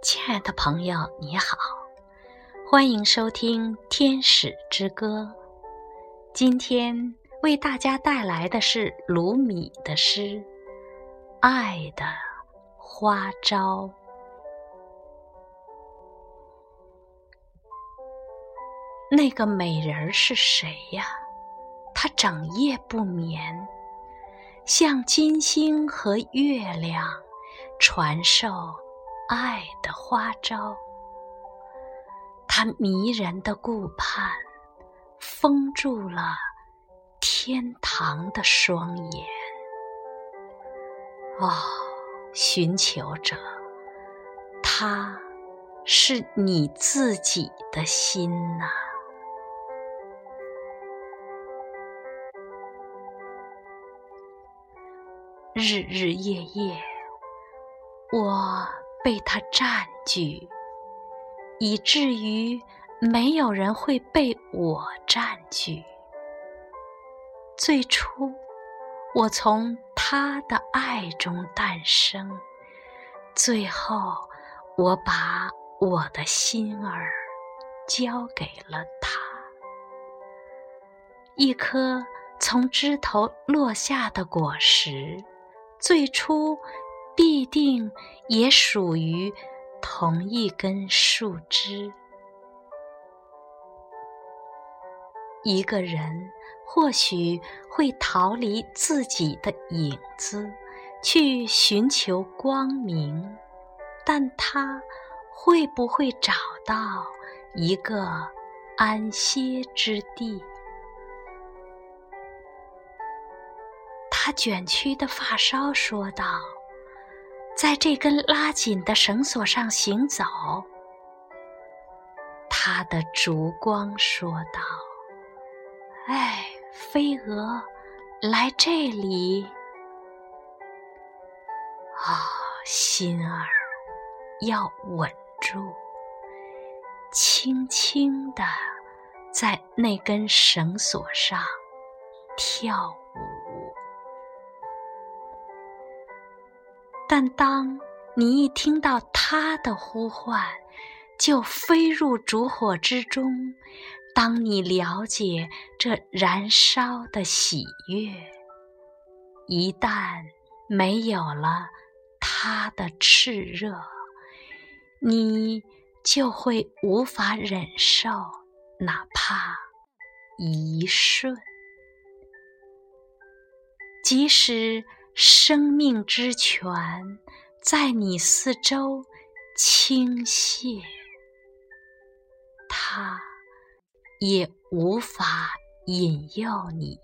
亲爱的朋友，你好，欢迎收听《天使之歌》。今天为大家带来的是卢米的诗《爱的花招》。那个美人是谁呀？她整夜不眠，像金星和月亮传授。爱的花招，它迷人的顾盼，封住了天堂的双眼。哦，寻求者，他是你自己的心呐！日日夜夜，我。被他占据，以至于没有人会被我占据。最初，我从他的爱中诞生，最后，我把我的心儿交给了他。一颗从枝头落下的果实，最初。定也属于同一根树枝。一个人或许会逃离自己的影子，去寻求光明，但他会不会找到一个安歇之地？他卷曲的发梢说道。在这根拉紧的绳索上行走，他的烛光说道：“哎，飞蛾，来这里！啊，心儿，要稳住，轻轻地在那根绳索上跳但当你一听到他的呼唤，就飞入烛火之中；当你了解这燃烧的喜悦，一旦没有了他的炽热，你就会无法忍受，哪怕一瞬，即使。生命之泉在你四周倾泻，它也无法引诱你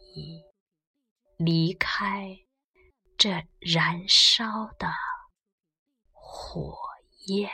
离开这燃烧的火焰。